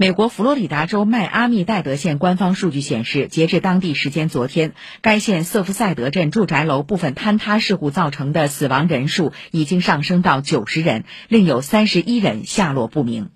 美国佛罗里达州迈阿密戴德县官方数据显示，截至当地时间昨天，该县瑟夫赛德镇住宅楼部分坍塌事故造成的死亡人数已经上升到九十人，另有三十一人下落不明。